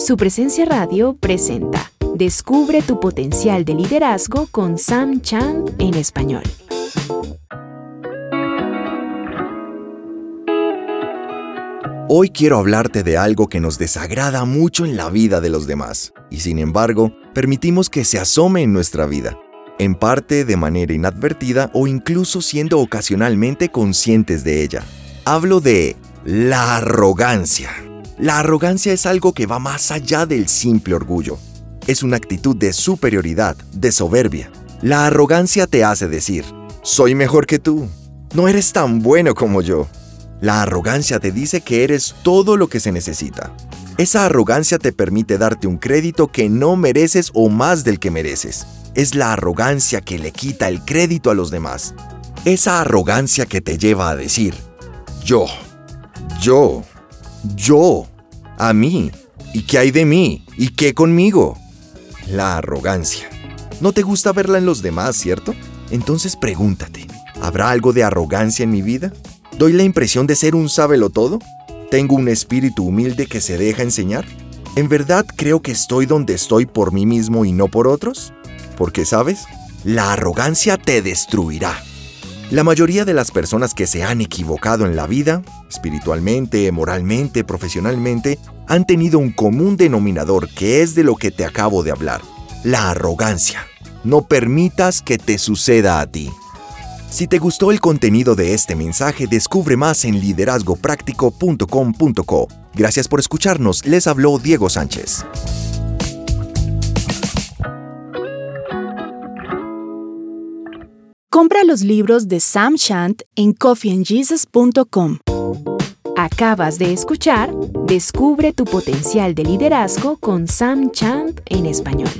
Su presencia radio presenta Descubre tu potencial de liderazgo con Sam Chan en español. Hoy quiero hablarte de algo que nos desagrada mucho en la vida de los demás, y sin embargo, permitimos que se asome en nuestra vida, en parte de manera inadvertida o incluso siendo ocasionalmente conscientes de ella. Hablo de la arrogancia. La arrogancia es algo que va más allá del simple orgullo. Es una actitud de superioridad, de soberbia. La arrogancia te hace decir, soy mejor que tú, no eres tan bueno como yo. La arrogancia te dice que eres todo lo que se necesita. Esa arrogancia te permite darte un crédito que no mereces o más del que mereces. Es la arrogancia que le quita el crédito a los demás. Esa arrogancia que te lleva a decir, yo, yo, yo, a mí. ¿Y qué hay de mí? ¿Y qué conmigo? La arrogancia. ¿No te gusta verla en los demás, cierto? Entonces pregúntate, ¿habrá algo de arrogancia en mi vida? ¿Doy la impresión de ser un sábelo todo? ¿Tengo un espíritu humilde que se deja enseñar? ¿En verdad creo que estoy donde estoy por mí mismo y no por otros? Porque, ¿sabes? La arrogancia te destruirá. La mayoría de las personas que se han equivocado en la vida, espiritualmente, moralmente, profesionalmente, han tenido un común denominador que es de lo que te acabo de hablar, la arrogancia. No permitas que te suceda a ti. Si te gustó el contenido de este mensaje, descubre más en liderazgopráctico.com.co. Gracias por escucharnos, les habló Diego Sánchez. Compra los libros de Sam Shant en coffeeandjesus.com. Acabas de escuchar Descubre tu potencial de liderazgo con Sam Chant en español.